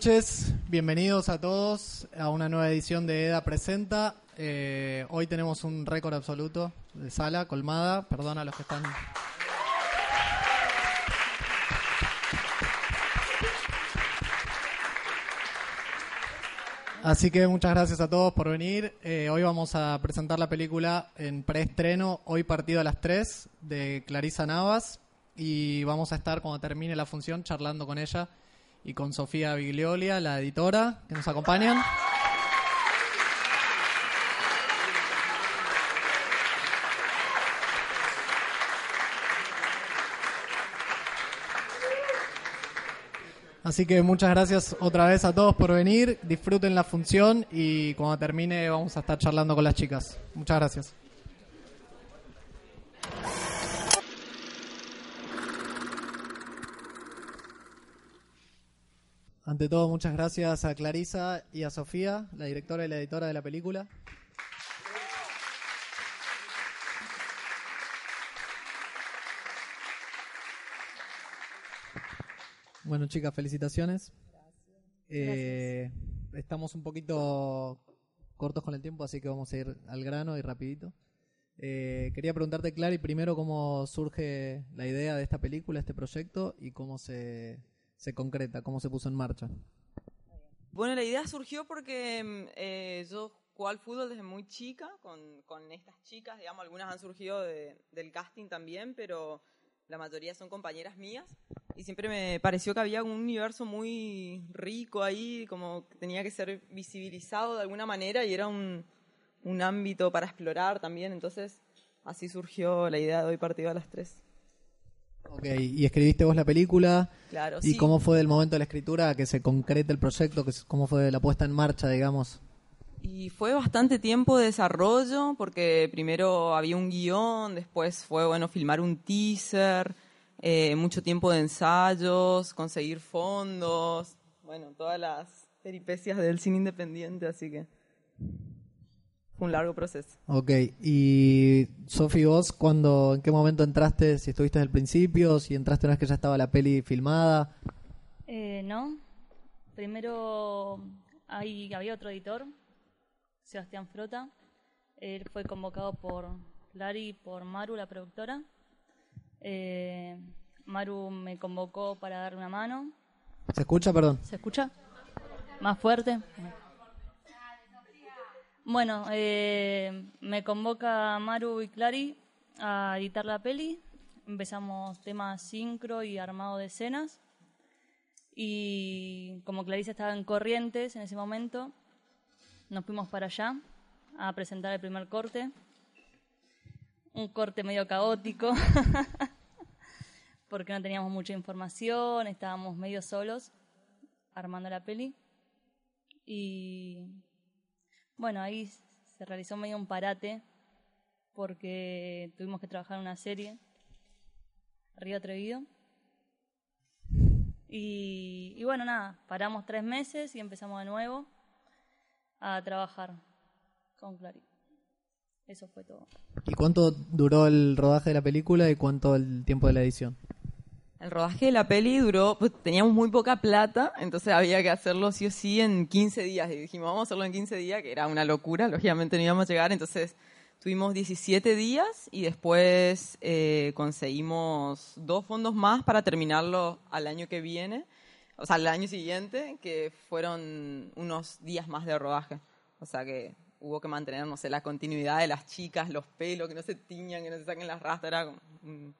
Noches, bienvenidos a todos a una nueva edición de EDA Presenta. Eh, hoy tenemos un récord absoluto de sala colmada, perdón a los que están... Así que muchas gracias a todos por venir. Eh, hoy vamos a presentar la película en preestreno, hoy partido a las 3, de Clarisa Navas. Y vamos a estar cuando termine la función charlando con ella y con Sofía Bigliolia, la editora, que nos acompañan. Así que muchas gracias otra vez a todos por venir, disfruten la función y cuando termine vamos a estar charlando con las chicas. Muchas gracias. Ante todo, muchas gracias a Clarisa y a Sofía, la directora y la editora de la película. Bueno, chicas, felicitaciones. Eh, estamos un poquito cortos con el tiempo, así que vamos a ir al grano y rapidito. Eh, quería preguntarte, Clary, primero cómo surge la idea de esta película, este proyecto, y cómo se, se concreta, cómo se puso en marcha. Bueno, la idea surgió porque eh, yo jugaba al fútbol desde muy chica con, con estas chicas, digamos, algunas han surgido de- del casting también, pero la mayoría son compañeras mías. Y siempre me pareció que había un universo muy rico ahí, como que tenía que ser visibilizado de alguna manera y era un, un ámbito para explorar también. Entonces, así surgió la idea de hoy partido a las tres. Ok, y escribiste vos la película. Claro, ¿Y sí. cómo fue del momento de la escritura que se concrete el proyecto? Que, ¿Cómo fue la puesta en marcha, digamos? Y fue bastante tiempo de desarrollo, porque primero había un guion, después fue, bueno, filmar un teaser, eh, mucho tiempo de ensayos, conseguir fondos, bueno, todas las peripecias del cine independiente, así que un largo proceso. Ok, y Sofi, vos, cuando, ¿en qué momento entraste? Si estuviste desde el principio, si entraste una vez que ya estaba la peli filmada. Eh, no. Primero ahí había otro editor, Sebastián Frota. Él fue convocado por Lari y por Maru, la productora. Eh, Maru me convocó para darle una mano. ¿Se escucha? Perdón. ¿Se escucha? ¿Más fuerte? Bueno, eh, me convoca Maru y Clary a editar la peli. Empezamos temas sincro y armado de escenas. Y como Clarice estaba en Corrientes en ese momento, nos fuimos para allá a presentar el primer corte. Un corte medio caótico, porque no teníamos mucha información, estábamos medio solos armando la peli. Y bueno, ahí se realizó medio un parate porque tuvimos que trabajar una serie, Río Atrevido. Y, y bueno, nada, paramos tres meses y empezamos de nuevo a trabajar con Clary. Eso fue todo. ¿Y cuánto duró el rodaje de la película y cuánto el tiempo de la edición? El rodaje de la peli duró, pues teníamos muy poca plata, entonces había que hacerlo sí o sí en 15 días. Y dijimos, vamos a hacerlo en 15 días, que era una locura, lógicamente no íbamos a llegar. Entonces tuvimos 17 días y después eh, conseguimos dos fondos más para terminarlo al año que viene, o sea, al año siguiente, que fueron unos días más de rodaje. O sea que hubo que mantener, no sé, la continuidad de las chicas, los pelos, que no se tiñan, que no se saquen las rastas, era como, mm,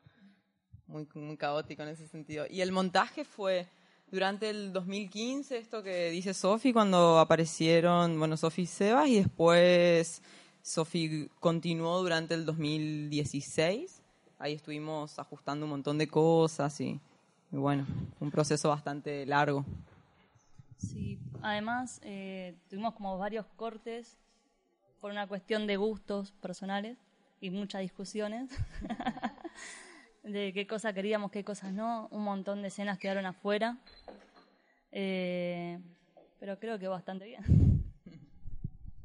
muy, muy caótico en ese sentido. Y el montaje fue durante el 2015, esto que dice Sofi, cuando aparecieron, bueno, Sofi y Sebas, y después Sofi continuó durante el 2016. Ahí estuvimos ajustando un montón de cosas y, y bueno, un proceso bastante largo. Sí, además eh, tuvimos como varios cortes por una cuestión de gustos personales y muchas discusiones de qué cosas queríamos, qué cosas no. Un montón de escenas quedaron afuera, eh, pero creo que bastante bien.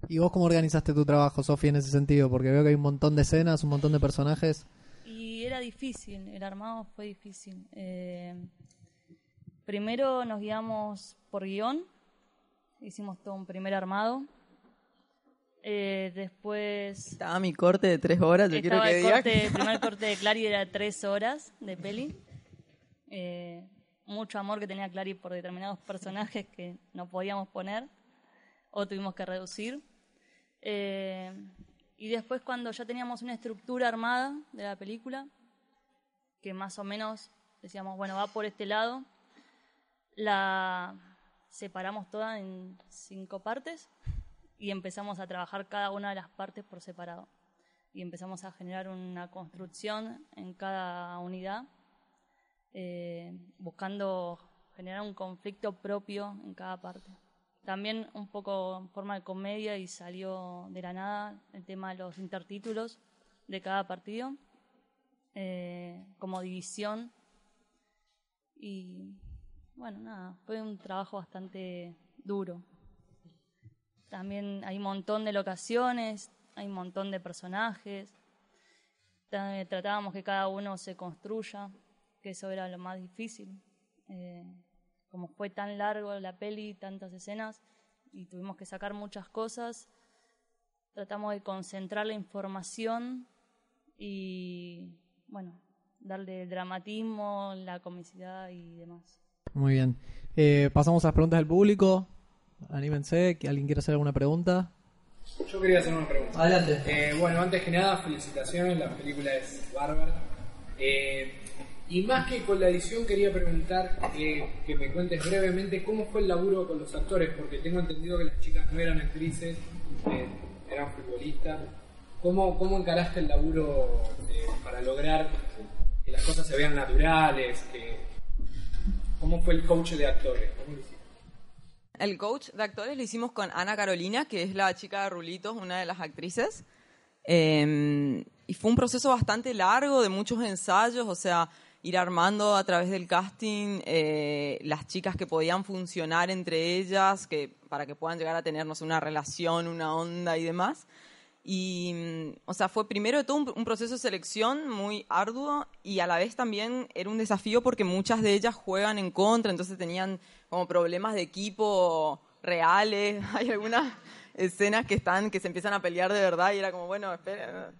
¿Y vos cómo organizaste tu trabajo, Sofía, en ese sentido? Porque veo que hay un montón de escenas, un montón de personajes. Y era difícil, el armado fue difícil. Eh, primero nos guiamos por guion, hicimos todo un primer armado. Eh, después Estaba mi corte de tres horas, yo quiero que el, diga. corte, el primer corte de Clary era tres horas de peli. Eh, mucho amor que tenía Clary por determinados personajes que no podíamos poner o tuvimos que reducir. Eh, y después cuando ya teníamos una estructura armada de la película, que más o menos decíamos, bueno, va por este lado, la separamos toda en cinco partes y empezamos a trabajar cada una de las partes por separado. Y empezamos a generar una construcción en cada unidad, eh, buscando generar un conflicto propio en cada parte. También un poco en forma de comedia y salió de la nada el tema de los intertítulos de cada partido, eh, como división. Y bueno, nada, fue un trabajo bastante duro. También hay un montón de locaciones, hay un montón de personajes. Ta- Tratábamos que cada uno se construya, que eso era lo más difícil. Eh, como fue tan largo la peli, tantas escenas, y tuvimos que sacar muchas cosas, tratamos de concentrar la información y, bueno, darle el dramatismo, la comicidad y demás. Muy bien. Eh, pasamos a las preguntas del público. Anímense, que alguien quiere hacer alguna pregunta. Yo quería hacer una pregunta. Adelante. Eh, bueno, antes que nada, felicitaciones, la película es bárbara. Eh, y más que con la edición, quería preguntar eh, que me cuentes brevemente cómo fue el laburo con los actores, porque tengo entendido que las chicas no eran actrices, eran futbolistas. ¿Cómo, ¿Cómo encaraste el laburo para lograr que las cosas se vean naturales? Que, ¿Cómo fue el coach de actores? ¿Cómo lo hiciste? El coach de actores lo hicimos con Ana Carolina, que es la chica de Rulitos, una de las actrices. Eh, y fue un proceso bastante largo, de muchos ensayos, o sea, ir armando a través del casting eh, las chicas que podían funcionar entre ellas, que, para que puedan llegar a tener, no sé, una relación, una onda y demás. Y, mm, o sea, fue primero de todo un, un proceso de selección muy arduo y a la vez también era un desafío porque muchas de ellas juegan en contra, entonces tenían como problemas de equipo reales. Hay algunas escenas que están, que se empiezan a pelear de verdad y era como, bueno, espera,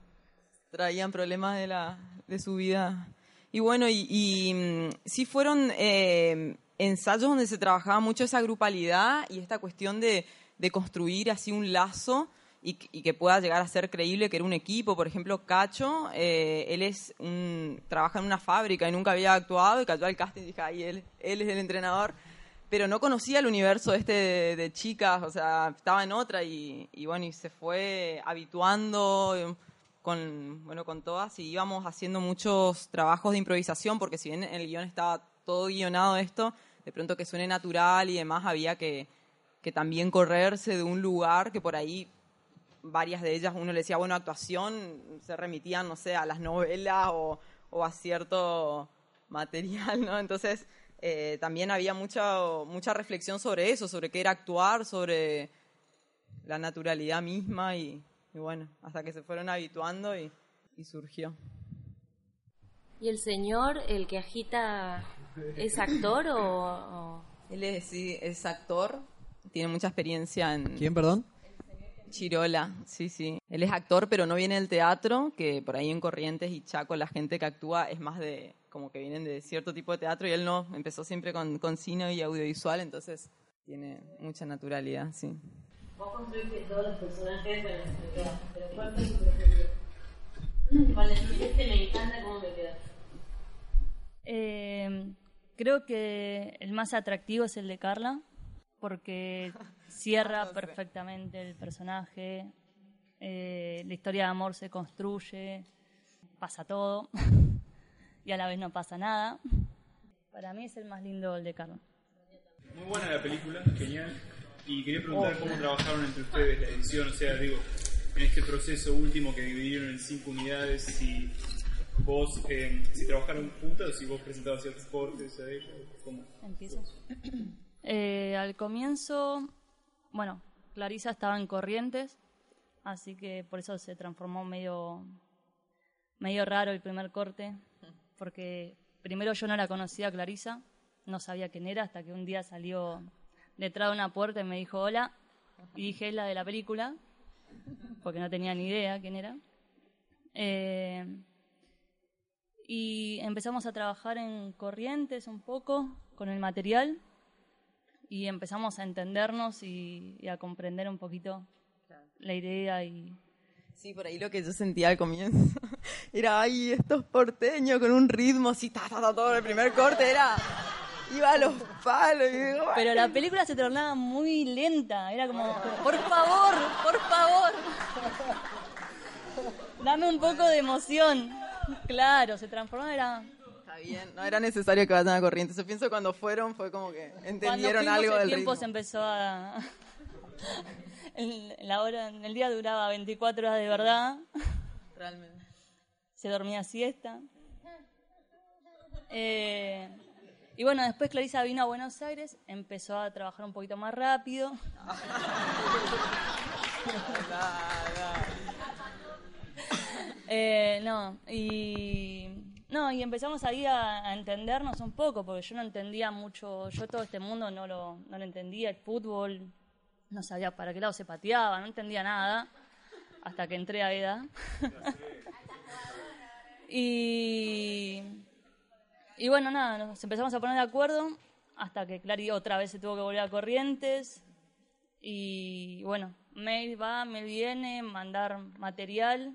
traían problemas de, la, de su vida. Y bueno, y, y, mm, sí fueron eh, ensayos donde se trabajaba mucho esa grupalidad y esta cuestión de, de construir así un lazo y, que- pueda llegar a ser creíble que era un equipo. Por ejemplo, Cacho, eh, él es un, trabaja en una fábrica y nunca había actuado y cayó al casting y dije, ay, él, él es el entrenador. Pero no conocía el universo este de, chicas, o sea, estaba en otra y, y bueno, y se fue habituando eh, con, bueno, con todas y íbamos haciendo muchos trabajos de improvisación porque si bien en el guion estaba todo guionado esto, de pronto que suene natural y demás había que, que también correrse de un lugar que por ahí varias de ellas uno le decía, bueno, actuación, se remitían, no sé, a las novelas o, o a cierto material, ¿no? Entonces, eh, también había mucha, mucha reflexión sobre eso, sobre qué era actuar, sobre la naturalidad misma y, y bueno, hasta que se fueron habituando y, y surgió. ¿Y el señor, el que agita, es actor o...? o- Él es, sí, es actor, tiene mucha experiencia en, ¿Quién, perdón? Chirola, sí, sí. Él es actor, pero no viene del teatro, que por ahí en Corrientes y Chaco la gente que actúa es más de, como que vienen de cierto tipo de teatro y él no, empezó siempre con, con cine y audiovisual, entonces tiene mucha naturalidad, sí. Vos construiste todos los personajes para explicar, pero ¿cuál fue tu preferido? Cuando escribiste me encanta cómo me quedó. Eh, creo que el más atractivo es el de Carla, porque cierra No sé. perfectamente el personaje. Eh, la historia de amor se construye, pasa todo y a la vez no pasa nada. Para mí es el más lindo el de Carlos. Muy buena la película, genial. Y quería preguntar cómo trabajaron entre ustedes la edición, o sea, digo, en este proceso último que dividieron en cinco unidades, si vos, eh, si trabajaron juntas o si vos presentabas ciertos cortes a ellos, ¿cómo? Empiezo. Eh, al comienzo, bueno, Clarisa estaba en Corrientes, así que por eso se transformó medio, medio raro el primer corte, porque primero yo no la conocía a Clarisa, no sabía quién era, hasta que un día salió detrás de una puerta y me dijo hola, y dije es la de la película, porque no tenía ni idea quién era. Eh, y empezamos a trabajar en Corrientes un poco con el material y empezamos a entendernos y, y a comprender un poquito la idea y Sí, por ahí lo que yo sentía al comienzo era, ay, estos porteños con un ritmo así, ta, ta, ta, todo el primer corte era, iba a los palos. Y digo, pero la película se tornaba muy lenta era como por favor por favor dame un poco de emoción. Claro se transformaba era Está bien, no era necesario que vayan a Corrientes. Yo pienso cuando fueron fue como que entendieron algo el del tiempo ritmo. se empezó a el, la hora el día duraba 24 horas de verdad Realmente. se dormía siesta. Eh, y bueno, después Clarisa vino a Buenos Aires, empezó a trabajar un poquito más rápido. Eh, no, y no, y empezamos ahí a, entendernos un poco, porque yo no entendía mucho, yo todo este mundo no lo, no lo entendía, el fútbol, no sabía para qué lado se pateaba, no entendía nada, hasta que entré a EDA. y, y bueno, nada, nos empezamos a poner de acuerdo hasta que Clary otra vez se tuvo que volver a Corrientes. Y bueno, mail va, mail viene, mandar material,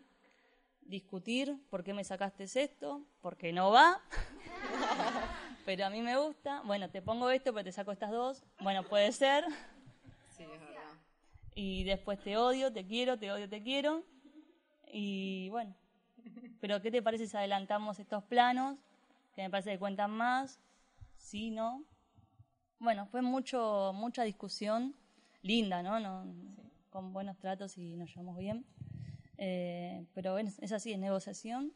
discutir por qué me sacaste esto, porque no va. Pero a mí me gusta. Bueno, te pongo esto, pero te saco estas dos. Bueno, puede ser. Sí, es verdad. Y después te odio, te quiero, te odio, te quiero. Y bueno. Pero ¿qué te parece si adelantamos estos planos? Que me parece que cuentan más. Sí, no. Bueno, fue mucho, mucha discusión. Linda, ¿no? no Con buenos tratos y nos llevamos bien. Eh, pero es así, es negociación.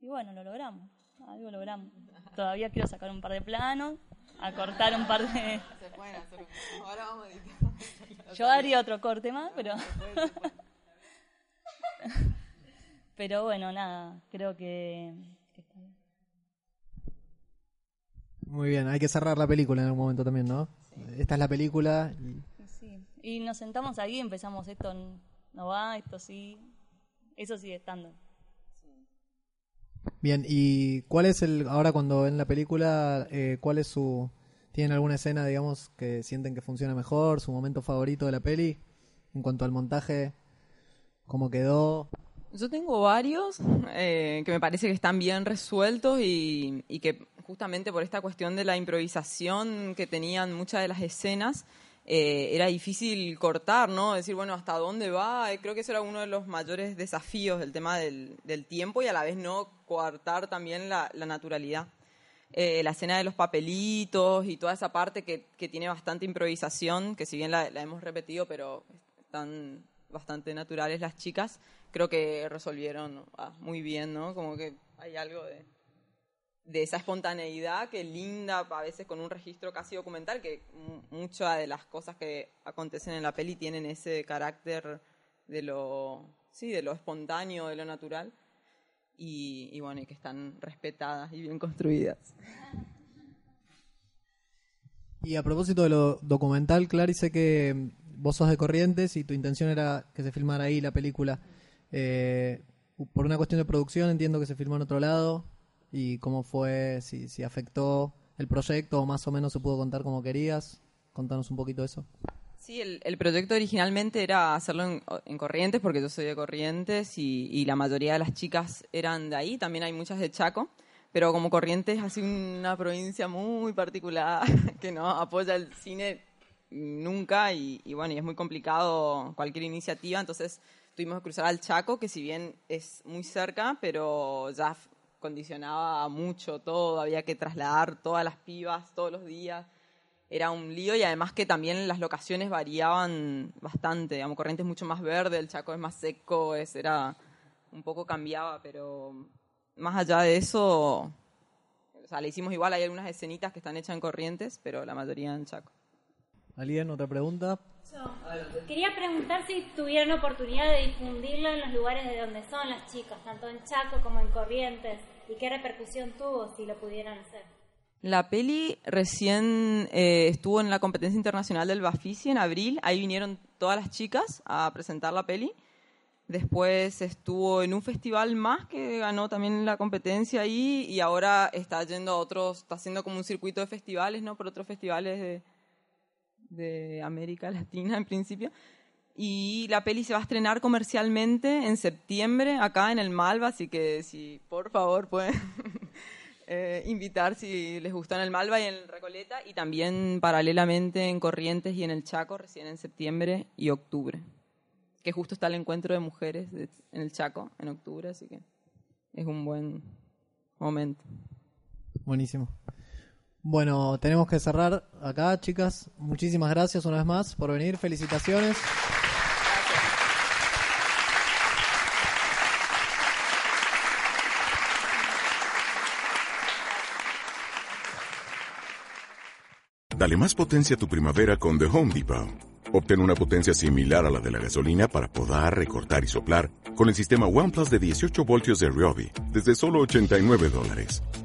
Y bueno, lo logramos. Algo logramos. Todavía quiero sacar un par de planos, acortar un par de... Se pueden hacer un- Ahora vamos a editar. Yo haría otro corte más, pero... pero bueno, nada, creo que... Muy bien, hay que cerrar la película en algún momento también, ¿no? Esta es la película. y- sí. Y nos sentamos ahí y empezamos esto n- no va, esto sí. Eso sigue estando. Bien, ¿y cuál es el, ahora cuando ven la película, eh, cuál es su, tienen alguna escena, digamos, que sienten que funciona mejor, su momento favorito de la peli, en cuanto al montaje, cómo quedó? Yo tengo varios eh, que me parece que están bien resueltos y, y que justamente por esta cuestión de la improvisación que tenían muchas de las escenas, eh, era difícil cortar, ¿no? Decir, bueno, ¿hasta dónde va? Eh, Creo que eso era uno de los mayores desafíos del tema del, del tiempo y a la vez no coartar también la, la naturalidad. Eh, la escena de los papelitos y toda esa parte que, que tiene bastante improvisación, que si bien la, la hemos repetido, pero están bastante naturales las chicas, creo que resolvieron ah, muy bien, ¿no? Como que hay algo de, de esa espontaneidad que linda a veces con un registro casi documental, que mu- muchas de las cosas que acontecen en la peli tienen ese carácter de lo, sí, de lo espontáneo, de lo natural, y, y bueno, y que están respetadas y bien construidas. Y a propósito de lo documental, Clary, sé que mm, vos sos de Corrientes y tu intención era que se filmara ahí la película. Eh, por una cuestión de producción entiendo que se filmó en otro lado y cómo fue, si, si afectó el proyecto o más o menos se pudo contar como querías. Contanos un poquito eso. Sí, el, el proyecto originalmente era hacerlo en, en Corrientes, porque yo soy de Corrientes y, y la mayoría de las chicas eran de ahí, también hay muchas de Chaco, pero como Corrientes es así una provincia muy particular que no apoya el cine nunca y, y bueno, y es muy complicado cualquier iniciativa, entonces tuvimos que cruzar al Chaco, que si bien es muy cerca, pero ya condicionaba mucho todo, había que trasladar todas las pibas todos los días. Era un lío y además que también las locaciones variaban bastante. Digamos, Corrientes es mucho más verde, el Chaco es más seco, es, era un poco cambiaba, pero más allá de eso, o sea, le hicimos igual, hay algunas escenitas que están hechas en Corrientes, pero la mayoría en Chaco. ¿Alguien otra pregunta? Quería preguntar si tuvieron oportunidad de difundirlo en los lugares de donde son las chicas, tanto en Chaco como en Corrientes, y qué repercusión tuvo si lo pudieran hacer. La peli recién eh, estuvo en la competencia internacional del Bafisi en abril. Ahí vinieron todas las chicas a presentar la peli. Después estuvo en un festival más que ganó también la competencia ahí y ahora está yendo a otros, está haciendo como un circuito de festivales, ¿no? Por otros festivales de, de América Latina en principio. Y la peli se va a estrenar comercialmente en septiembre acá en el Malva, así que si por favor pueden eh, invitar si les gustó en el Malva y en Recoleta y también paralelamente en Corrientes y en el Chaco recién en septiembre y octubre, que justo está el encuentro de mujeres de- en el Chaco en octubre, así que es un buen momento. Buenísimo. Bueno, tenemos que cerrar acá, chicas. Muchísimas gracias una vez más por venir. Felicitaciones. Dale más potencia a tu primavera con The Home Depot. Obtén una potencia similar a la de la gasolina para podar, recortar y soplar con el sistema OnePlus de 18 voltios de Ryobi desde solo 89 dólares.